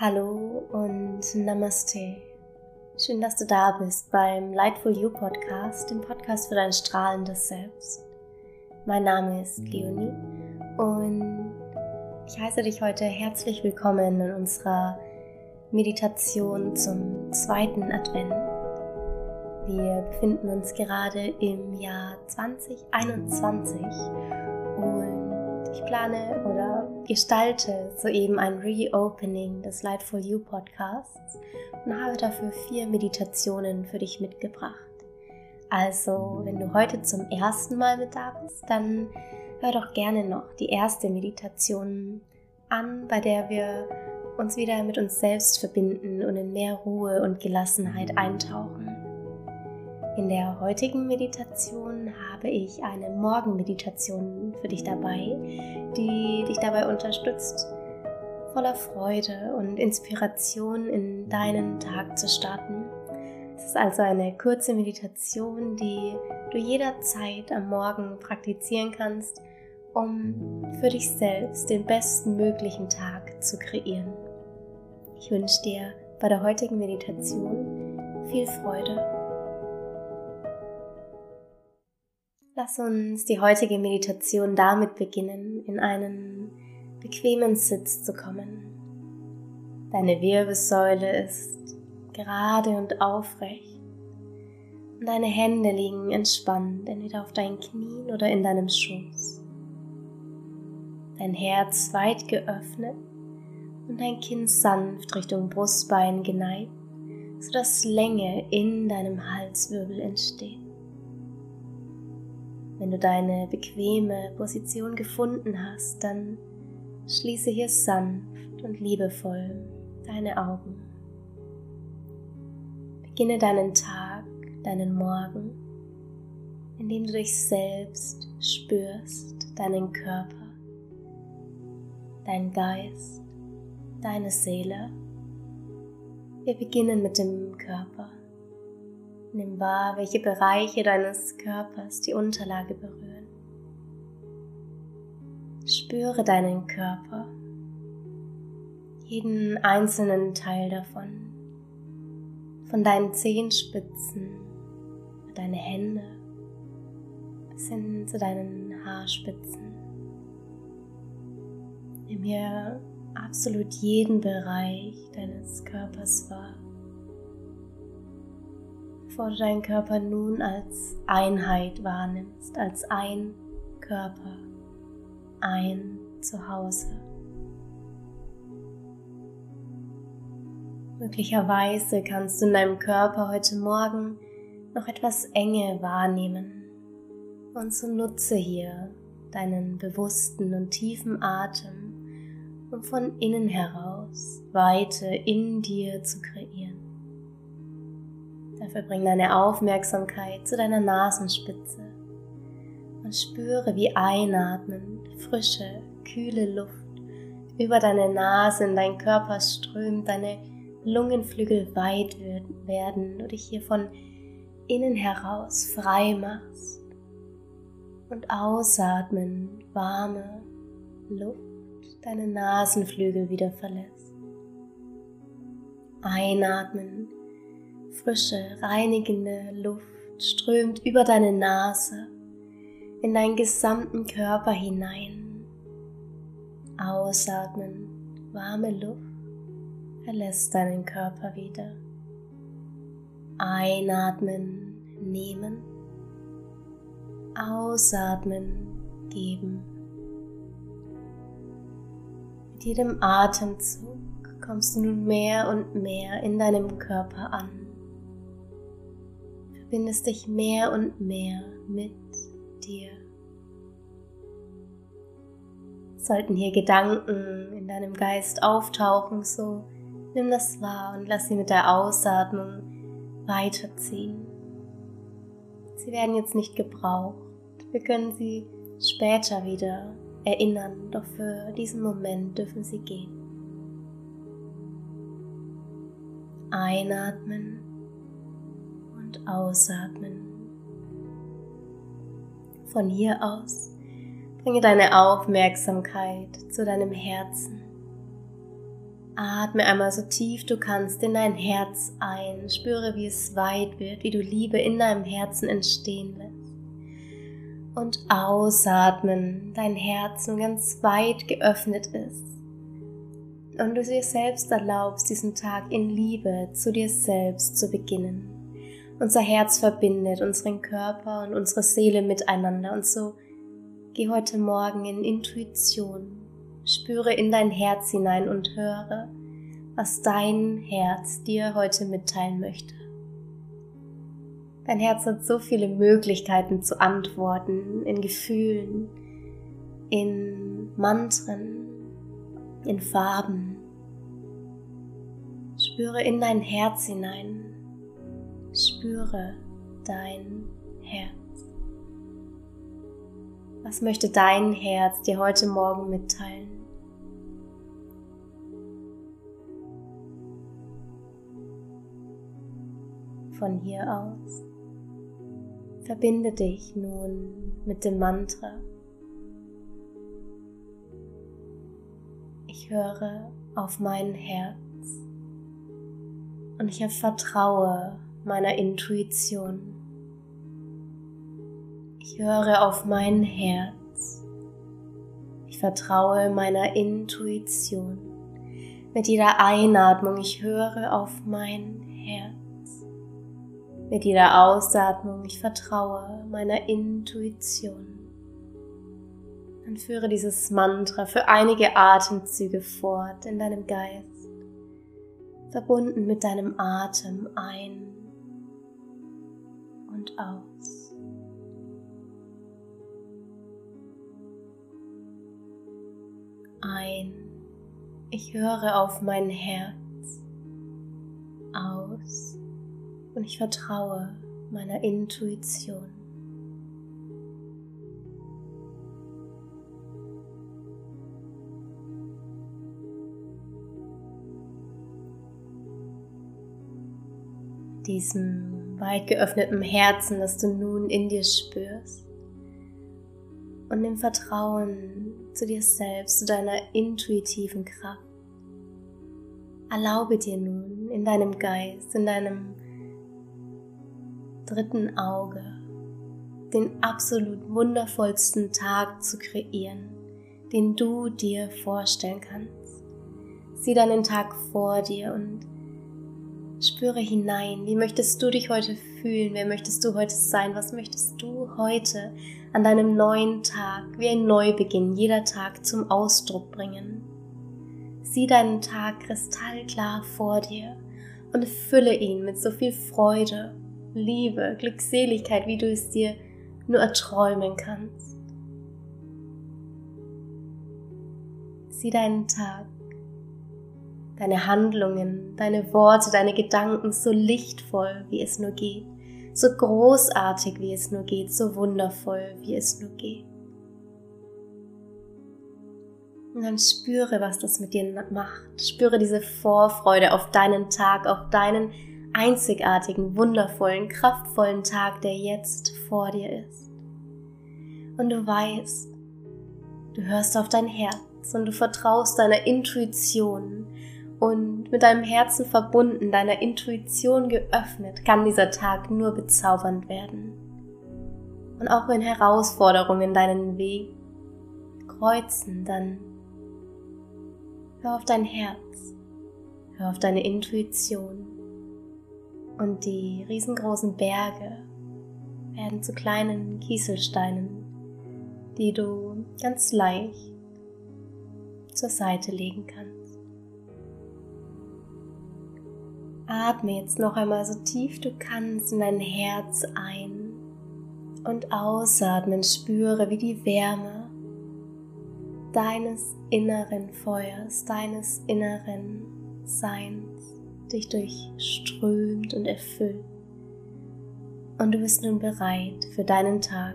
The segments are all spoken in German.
Hallo und Namaste. Schön, dass du da bist beim Lightful You Podcast, dem Podcast für dein strahlendes Selbst. Mein Name ist Leonie und ich heiße dich heute herzlich willkommen in unserer Meditation zum zweiten Advent. Wir befinden uns gerade im Jahr 2021 und ich plane oder gestalte soeben ein Reopening des Lightful You Podcasts und habe dafür vier Meditationen für dich mitgebracht. Also, wenn du heute zum ersten Mal mit da bist, dann hör doch gerne noch die erste Meditation an, bei der wir uns wieder mit uns selbst verbinden und in mehr Ruhe und Gelassenheit eintauchen. In der heutigen Meditation habe ich eine Morgenmeditation für dich dabei, die dich dabei unterstützt, voller Freude und Inspiration in deinen Tag zu starten. Es ist also eine kurze Meditation, die du jederzeit am Morgen praktizieren kannst, um für dich selbst den besten möglichen Tag zu kreieren. Ich wünsche dir bei der heutigen Meditation viel Freude Lass uns die heutige Meditation damit beginnen, in einen bequemen Sitz zu kommen. Deine Wirbelsäule ist gerade und aufrecht und deine Hände liegen entspannt, entweder auf deinen Knien oder in deinem Schoß. Dein Herz weit geöffnet und dein Kinn sanft Richtung Brustbein geneigt, sodass Länge in deinem Halswirbel entsteht. Wenn du deine bequeme Position gefunden hast, dann schließe hier sanft und liebevoll deine Augen. Beginne deinen Tag, deinen Morgen, indem du dich selbst spürst, deinen Körper, deinen Geist, deine Seele. Wir beginnen mit dem Körper. Nimm wahr, welche Bereiche deines Körpers die Unterlage berühren. Spüre deinen Körper, jeden einzelnen Teil davon, von deinen Zehenspitzen, deine Hände bis hin zu deinen Haarspitzen. Nimm hier absolut jeden Bereich deines Körpers wahr bevor du deinen Körper nun als Einheit wahrnimmst, als ein Körper, ein Zuhause. Möglicherweise kannst du in deinem Körper heute Morgen noch etwas Enge wahrnehmen. Und so nutze hier deinen bewussten und tiefen Atem, um von innen heraus Weite in dir zu kreieren. Dafür bring deine Aufmerksamkeit zu deiner Nasenspitze und spüre, wie einatmend frische, kühle Luft über deine Nase in deinen Körper strömt, deine Lungenflügel weit werden und dich hier von innen heraus frei machst und ausatmen warme Luft deine Nasenflügel wieder verlässt. Einatmen Frische, reinigende Luft strömt über deine Nase in deinen gesamten Körper hinein. Ausatmen, warme Luft verlässt deinen Körper wieder. Einatmen, nehmen. Ausatmen, geben. Mit jedem Atemzug kommst du nun mehr und mehr in deinem Körper an verbindest dich mehr und mehr mit dir. Sollten hier Gedanken in deinem Geist auftauchen, so nimm das wahr und lass sie mit der Ausatmung weiterziehen. Sie werden jetzt nicht gebraucht. Wir können sie später wieder erinnern, doch für diesen Moment dürfen sie gehen. Einatmen ausatmen. Von hier aus bringe deine Aufmerksamkeit zu deinem Herzen. Atme einmal so tief du kannst in dein Herz ein. Spüre, wie es weit wird, wie du Liebe in deinem Herzen entstehen lässt. Und ausatmen, dein Herz nun ganz weit geöffnet ist. Und du dir selbst erlaubst, diesen Tag in Liebe zu dir selbst zu beginnen. Unser Herz verbindet unseren Körper und unsere Seele miteinander. Und so geh heute Morgen in Intuition, Spüre in dein Herz hinein und höre, was dein Herz dir heute mitteilen möchte. Dein Herz hat so viele Möglichkeiten zu antworten, in Gefühlen, in Mantren, in Farben. Spüre in dein Herz hinein. Spüre dein Herz. Was möchte dein Herz dir heute Morgen mitteilen? Von hier aus verbinde dich nun mit dem Mantra. Ich höre auf mein Herz und ich vertraue meiner Intuition. Ich höre auf mein Herz. Ich vertraue meiner Intuition. Mit jeder Einatmung, ich höre auf mein Herz. Mit jeder Ausatmung, ich vertraue meiner Intuition. Dann führe dieses Mantra für einige Atemzüge fort in deinem Geist, verbunden mit deinem Atem ein und aus. Ein, ich höre auf mein Herz. Aus und ich vertraue meiner Intuition. diesem weit geöffneten Herzen, das du nun in dir spürst und dem Vertrauen zu dir selbst, zu deiner intuitiven Kraft. Erlaube dir nun in deinem Geist, in deinem dritten Auge den absolut wundervollsten Tag zu kreieren, den du dir vorstellen kannst. Sieh deinen Tag vor dir und spüre hinein. Wie möchtest du dich heute fühlen? Wer möchtest du heute sein? Was möchtest du heute an deinem neuen Tag, wie ein Neubeginn, jeder Tag zum Ausdruck bringen? Sieh deinen Tag kristallklar vor dir und fülle ihn mit so viel Freude Liebe, Glückseligkeit, wie du es dir nur erträumen kannst. Sieh deinen Tag, deine Handlungen, deine Worte, deine Gedanken so lichtvoll, wie es nur geht, so großartig, wie es nur geht, so wundervoll, wie es nur geht. Und dann spüre, was das mit dir macht. Spüre diese Vorfreude auf deinen Tag, auf deinen einzigartigen, wundervollen, kraftvollen Tag, der jetzt vor dir ist. Und du weißt, du hörst auf dein Herz und du vertraust deiner Intuition und mit deinem Herzen verbunden, deiner Intuition geöffnet, kann dieser Tag nur bezaubernd werden. Und auch wenn Herausforderungen deinen Weg kreuzen, dann hör auf dein Herz, hör auf deine Intuition und die riesengroßen Berge werden zu kleinen Kieselsteinen, die du ganz leicht zur Seite legen kannst. Atme jetzt noch einmal so tief du kannst in dein Herz ein und ausatmen. Spüre, wie die Wärme deines inneren Feuers, deines inneren Seins dich durchströmt und erfüllt. Und du bist nun bereit für deinen Tag,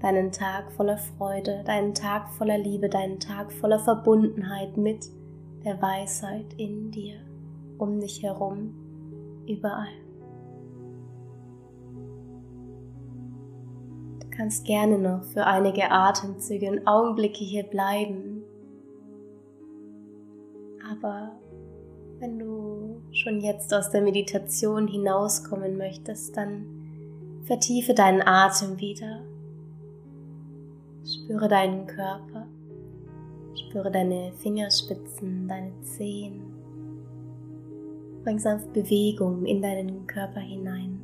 deinen Tag voller Freude, deinen Tag voller Liebe, deinen Tag voller Verbundenheit mit der Weisheit in dir, um dich herum, überall. Du kannst gerne noch für einige Atemzüge und Augenblicke hier bleiben Aber wenn du schon jetzt aus der Meditation hinauskommen möchtest, dann vertiefe deinen Atem wieder. Spüre deinen Körper. Spüre deine Fingerspitzen, deine Zehen. Bring sanft Bewegung in deinen Körper hinein.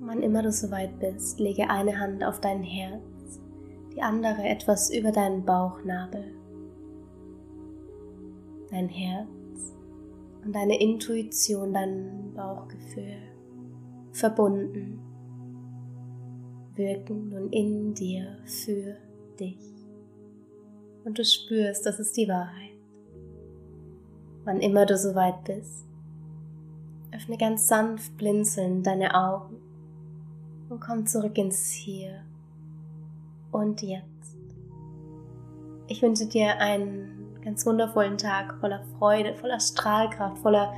Wann immer du soweit bist, lege eine Hand auf dein Herz, die andere etwas über deinen Bauchnabel. Dein Herz und deine Intuition, dein Bauchgefühl verbunden wirken nun in dir für dich. Und du spürst, das ist die Wahrheit. Wann immer du soweit bist, öffne ganz sanft blinzelnd deine Augen und komm zurück ins Hier und Jetzt. Ich wünsche dir einen ganz wundervollen Tag voller Freude, voller Strahlkraft, voller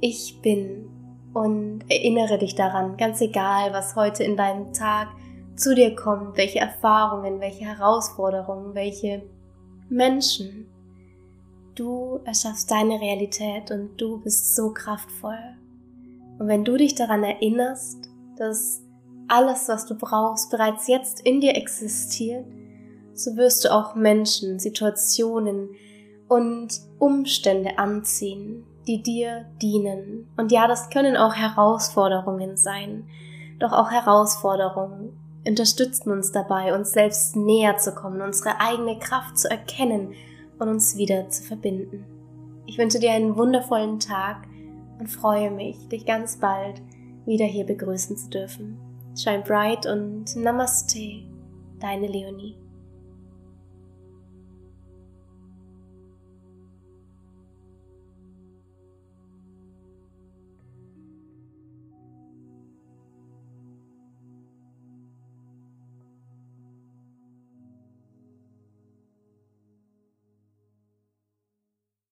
Ich bin und erinnere dich daran, ganz egal, was heute in deinem Tag zu dir kommt, welche Erfahrungen, welche Herausforderungen, welche Menschen. Du erschaffst deine Realität und du bist so kraftvoll. Und wenn du dich daran erinnerst, dass alles, was du brauchst, bereits jetzt in dir existiert, so wirst du auch Menschen, Situationen und Umstände anziehen, die dir dienen. Und ja, das können auch Herausforderungen sein. Doch auch Herausforderungen unterstützen uns dabei, uns selbst näher zu kommen, unsere eigene Kraft zu erkennen und uns wieder zu verbinden. Ich wünsche dir einen wundervollen Tag und freue mich, dich ganz bald wieder hier begrüßen zu dürfen. Shine bright und Namaste, deine Leonie.